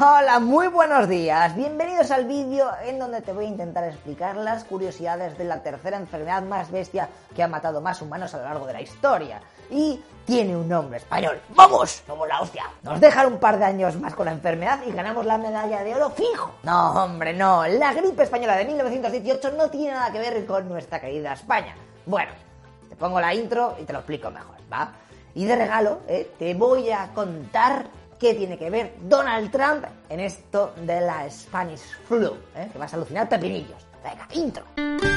Hola, muy buenos días. Bienvenidos al vídeo en donde te voy a intentar explicar las curiosidades de la tercera enfermedad más bestia que ha matado más humanos a lo largo de la historia. Y tiene un nombre español. ¡Vamos! Somos la hostia. Nos dejan un par de años más con la enfermedad y ganamos la medalla de oro fijo. No, hombre, no. La gripe española de 1918 no tiene nada que ver con nuestra querida España. Bueno, te pongo la intro y te lo explico mejor, ¿va? Y de regalo, ¿eh? te voy a contar qué tiene que ver Donald Trump en esto de la Spanish flu, ¿eh? que vas a alucinar pepinillos. Venga, intro.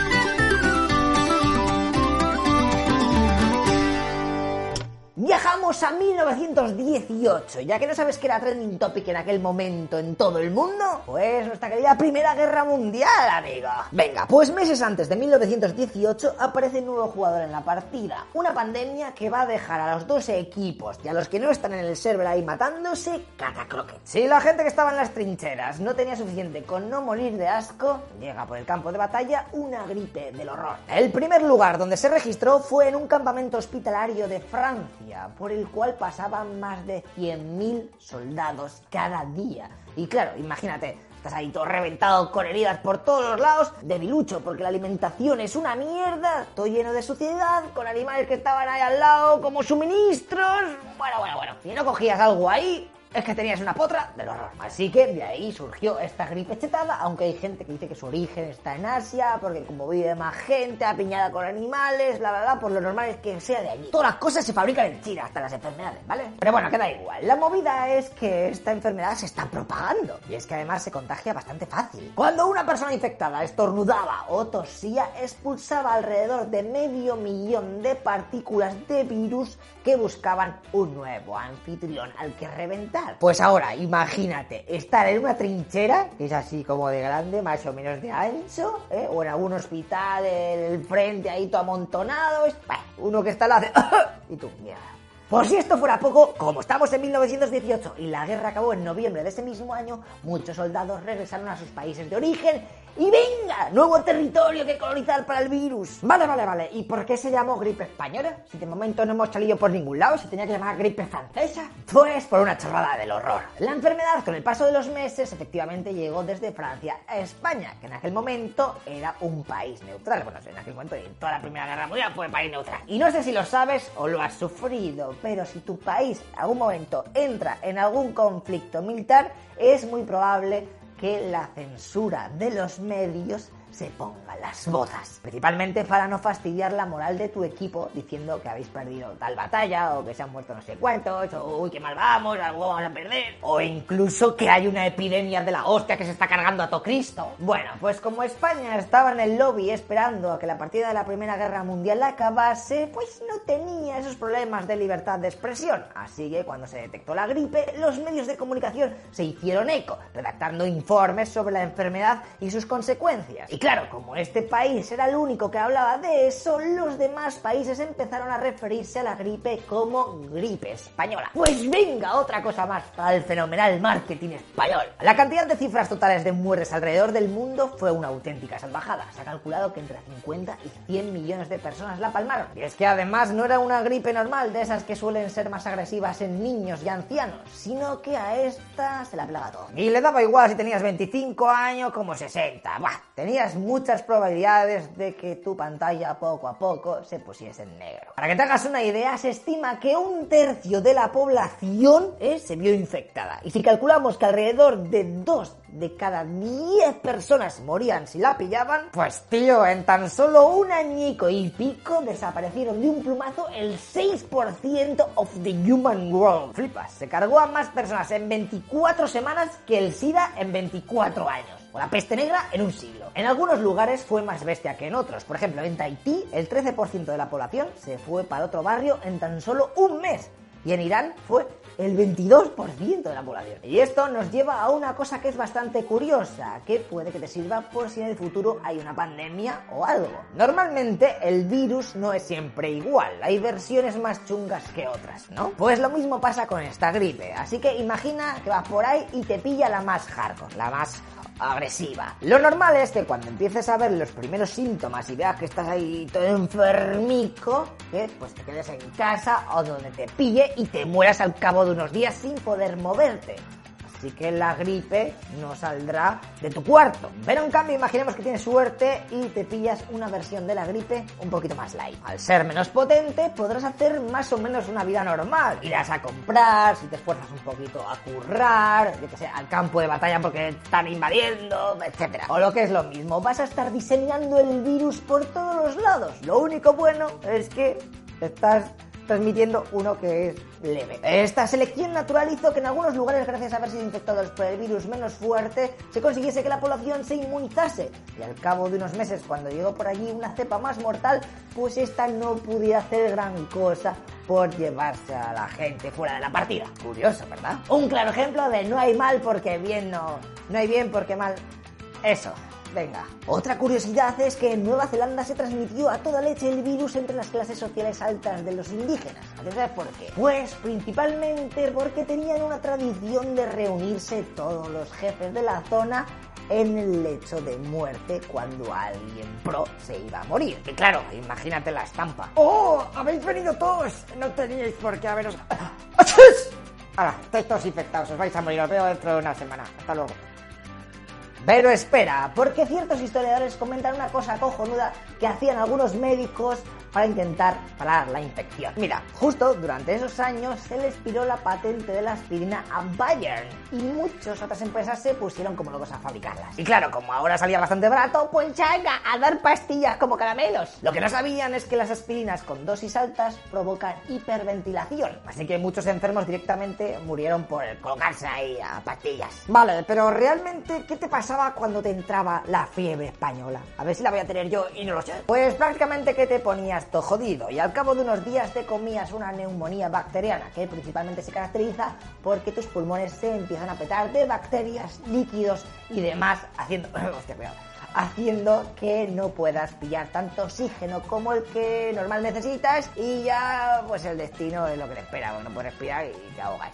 Viajamos a 1918, ya que no sabes que era trending topic en aquel momento en todo el mundo, pues nuestra querida Primera Guerra Mundial, amigo. Venga, pues meses antes de 1918 aparece un nuevo jugador en la partida, una pandemia que va a dejar a los dos equipos y a los que no están en el server ahí matándose catacroquet. Si la gente que estaba en las trincheras no tenía suficiente con no morir de asco, llega por el campo de batalla una gripe del horror. El primer lugar donde se registró fue en un campamento hospitalario de Francia por el cual pasaban más de 100.000 soldados cada día. Y claro, imagínate, estás ahí todo reventado con heridas por todos los lados, debilucho, porque la alimentación es una mierda, todo lleno de suciedad, con animales que estaban ahí al lado como suministros. Bueno, bueno, bueno, si no cogías algo ahí, es que tenías una potra del horror. Así que de ahí surgió esta gripe chetada, aunque hay gente que dice que su origen está en Asia, porque como vive más gente, apiñada con animales, bla, bla, bla, pues lo normal es que sea de allí. Todas las cosas se fabrican en China, hasta las enfermedades, ¿vale? Pero bueno, queda igual. La movida es que esta enfermedad se está propagando, y es que además se contagia bastante fácil. Cuando una persona infectada estornudaba o tosía, expulsaba alrededor de medio millón de partículas de virus que buscaban un nuevo anfitrión al que reventar. Pues ahora, imagínate, estar en una trinchera, que es así como de grande, más o menos de ancho, ¿eh? o en algún hospital, el frente ahí todo amontonado, uno que está al lado y tú, mierda. Por si esto fuera poco, como estamos en 1918 y la guerra acabó en noviembre de ese mismo año, muchos soldados regresaron a sus países de origen y venga, nuevo territorio que colonizar para el virus. Vale, vale, vale. ¿Y por qué se llamó gripe española? Si de momento no hemos salido por ningún lado, se tenía que llamar gripe francesa. Pues por una chorrada del horror. La enfermedad, con el paso de los meses, efectivamente llegó desde Francia a España, que en aquel momento era un país neutral. Bueno, en aquel momento en toda la Primera Guerra Mundial fue país neutral. Y no sé si lo sabes o lo has sufrido, pero si tu país en algún momento entra en algún conflicto militar, es muy probable que la censura de los medios se ponga las botas. Principalmente para no fastidiar la moral de tu equipo diciendo que habéis perdido tal batalla o que se han muerto no sé cuántos o uy, qué mal vamos, algo vamos a perder. O incluso que hay una epidemia de la hostia que se está cargando a todo Cristo. Bueno, pues como España estaba en el lobby esperando a que la partida de la Primera Guerra Mundial acabase, pues no tenía esos problemas de libertad de expresión. Así que cuando se detectó la gripe, los medios de comunicación se hicieron eco, redactando informes sobre la enfermedad y sus consecuencias. Y claro, como este país era el único que hablaba de eso, los demás países empezaron a referirse a la gripe como gripe española. Pues venga, otra cosa más el fenomenal marketing español. La cantidad de cifras totales de muertes alrededor del mundo fue una auténtica salvajada. Se ha calculado que entre 50 y 100 millones de personas la palmaron. Y es que además no era una gripe normal de esas que suelen ser más agresivas en niños y ancianos, sino que a esta se la plaga todo. Y le daba igual si tenías 25 años como 60. Bah, tenías muchas probabilidades de que tu pantalla poco a poco se pusiese en negro. Para que te hagas una idea, se estima que un tercio de la población eh, se vio infectada. Y si calculamos que alrededor de 2 de cada 10 personas morían si la pillaban, pues tío, en tan solo un añico y pico desaparecieron de un plumazo el 6% of the human world. Flipas, se cargó a más personas en 24 semanas que el SIDA en 24 años la peste negra en un siglo. En algunos lugares fue más bestia que en otros. Por ejemplo, en Tahití, el 13% de la población se fue para otro barrio en tan solo un mes. y en Irán fue el 22% de la población. Y esto nos lleva a una cosa que es bastante curiosa, que puede que te sirva por si en el futuro hay una pandemia o algo. Normalmente el virus no es siempre igual, hay versiones más chungas que otras, ¿no? Pues lo mismo pasa con esta gripe, así que imagina que vas por ahí y te pilla la más hardcore, la más agresiva. Lo normal es que cuando empieces a ver los primeros síntomas y veas que estás ahí todo enfermico, que pues te quedes en casa o donde te pille y te mueras al cabo de unos días sin poder moverte. Así que la gripe no saldrá de tu cuarto. Pero en cambio, imaginemos que tienes suerte y te pillas una versión de la gripe un poquito más light. Al ser menos potente, podrás hacer más o menos una vida normal. Irás a comprar, si te esfuerzas un poquito a currar, yo que sé, al campo de batalla porque están invadiendo, etc. O lo que es lo mismo, vas a estar diseñando el virus por todos los lados. Lo único bueno es que estás transmitiendo uno que es leve. Esta selección natural hizo que en algunos lugares, gracias a haber sido infectados por el virus menos fuerte, se consiguiese que la población se inmunizase. Y al cabo de unos meses, cuando llegó por allí una cepa más mortal, pues esta no pudiera hacer gran cosa por llevarse a la gente fuera de la partida. Curioso, ¿verdad? Un claro ejemplo de no hay mal porque bien no, no hay bien porque mal. Eso. Venga. Otra curiosidad es que en Nueva Zelanda se transmitió a toda leche el virus entre las clases sociales altas de los indígenas. ¿Sabes por qué? Pues principalmente porque tenían una tradición de reunirse todos los jefes de la zona en el lecho de muerte cuando alguien pro se iba a morir. Y claro, imagínate la estampa. ¡Oh! ¡Habéis venido todos! No teníais por qué haberos... Ahora, estáis todos infectados, os vais a morir, os veo dentro de una semana. Hasta luego. Pero espera, porque ciertos historiadores comentan una cosa cojonuda que hacían algunos médicos para intentar parar la infección. Mira, justo durante esos años se les piró la patente de la aspirina a Bayern y muchas otras empresas se pusieron como locos a fabricarlas. Y claro, como ahora salía bastante barato, pues ya a dar pastillas como caramelos. Lo que no sabían es que las aspirinas con dosis altas provocan hiperventilación, así que muchos enfermos directamente murieron por colocarse ahí a pastillas. Vale, pero realmente, ¿qué te pasaba cuando te entraba la fiebre española? A ver si la voy a tener yo y no lo sé. Pues prácticamente que te ponías jodido y al cabo de unos días te comías una neumonía bacteriana que principalmente se caracteriza porque tus pulmones se empiezan a petar de bacterias, líquidos y demás haciendo... Haciendo que no puedas pillar tanto oxígeno como el que normal necesitas y ya pues el destino es lo que te espera, no puedes respirar y te ahogas.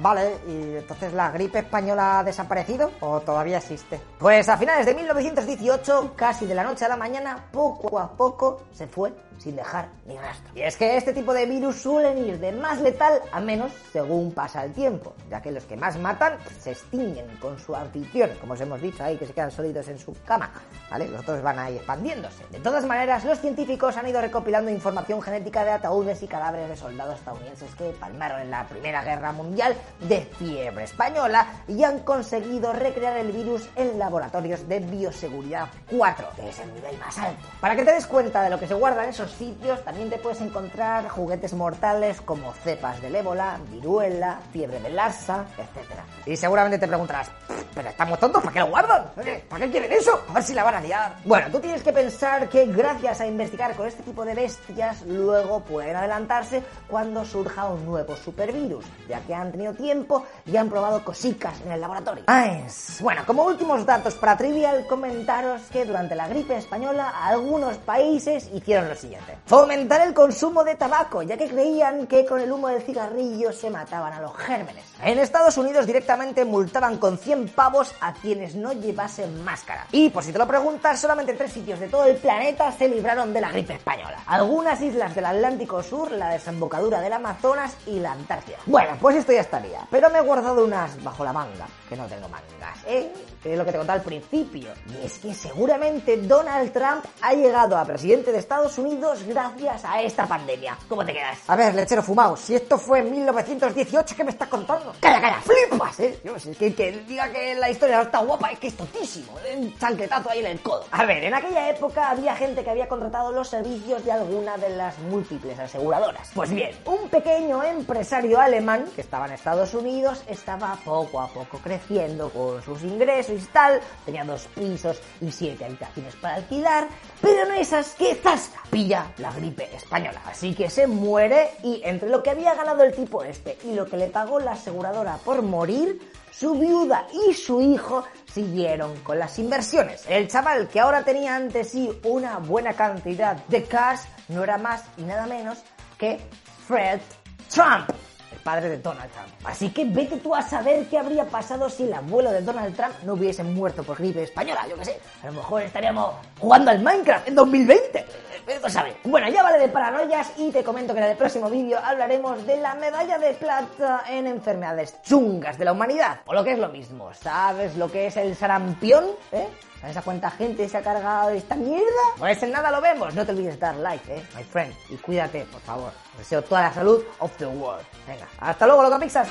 Vale, ¿y entonces la gripe española ha desaparecido o todavía existe? Pues a finales de 1918, casi de la noche a la mañana, poco a poco se fue sin dejar ni rastro. Y es que este tipo de virus suelen ir de más letal a menos según pasa el tiempo, ya que los que más matan se extinguen con su anfitrión, como os hemos dicho ahí, que se quedan sólidos en su cama, ¿vale? Los otros van ahí expandiéndose. De todas maneras, los científicos han ido recopilando información genética de ataúdes y cadáveres de soldados estadounidenses que palmaron en la Primera Guerra Mundial de fiebre española y han conseguido recrear el virus en laboratorios de bioseguridad 4, que es el nivel más alto. Para que te des cuenta de lo que se guarda en esos sitios, también te puedes encontrar juguetes mortales como cepas del ébola, viruela, fiebre de Lassa, etc. Y seguramente te preguntarás, pero estamos tontos, ¿para qué lo guardan? ¿Para qué quieren eso? A ver si la van a liar. Bueno, tú tienes que pensar que gracias a investigar con este tipo de bestias, luego pueden adelantarse cuando surja un nuevo supervirus, ya que han tenido tiempo y han probado cositas en el laboratorio. Ay, bueno, como últimos datos para Trivial, comentaros que durante la gripe española algunos países hicieron lo siguiente. Fomentar el consumo de tabaco, ya que creían que con el humo del cigarrillo se mataban a los gérmenes. En Estados Unidos directamente multaban con 100 pavos a quienes no llevasen máscara. Y por si te lo preguntas, solamente tres sitios de todo el planeta se libraron de la gripe española. Algunas islas del Atlántico Sur, la desembocadura del Amazonas y la Antártida. Bueno, pues esto ya estaría. Pero me he guardado unas bajo la manga, que no tengo mangas, ¿eh? Que es lo que te contaba al principio. Y es que seguramente Donald Trump ha llegado a presidente de Estados Unidos gracias a esta pandemia. ¿Cómo te quedas? A ver, lechero fumado, si esto fue en 1918, ¿qué me estás contando? ¡Calla, calla! ¡Flipas, eh! Es que, que diga que la historia está guapa, es que es totísimo. Un chancletazo ahí en el codo. A ver, en aquella época había gente que había contratado los servicios de alguna de las múltiples aseguradoras. Pues bien, un pequeño empresario alemán que estaba en Estados Unidos estaba poco a poco creciendo con sus ingresos y tal. Tenía dos pisos y siete habitaciones para alquilar. Pero no esas que zasca pilla la gripe española. Así que se muere y entre lo que había ganado el tipo este y lo que le pagó la aseguradora por morir, su viuda y su hijo siguieron con las inversiones. El chaval que ahora tenía ante sí una buena cantidad de cash no era más y nada menos que Fred Trump el padre de Donald Trump. Así que vete tú a saber qué habría pasado si el abuelo de Donald Trump no hubiese muerto por gripe española, yo qué sé. A lo mejor estaríamos jugando al Minecraft en 2020. Vete sabe. Bueno, ya vale de paranoias y te comento que en el próximo vídeo hablaremos de la medalla de plata en enfermedades chungas de la humanidad. O lo que es lo mismo, ¿sabes lo que es el sarampión? ¿Eh? ¿Sabes a cuánta gente se ha cargado esta mierda? Pues en nada lo vemos. No te olvides dar like, eh, my friend. Y cuídate, por favor. deseo toda la salud of the world. Venga, hasta luego, loca Pixar.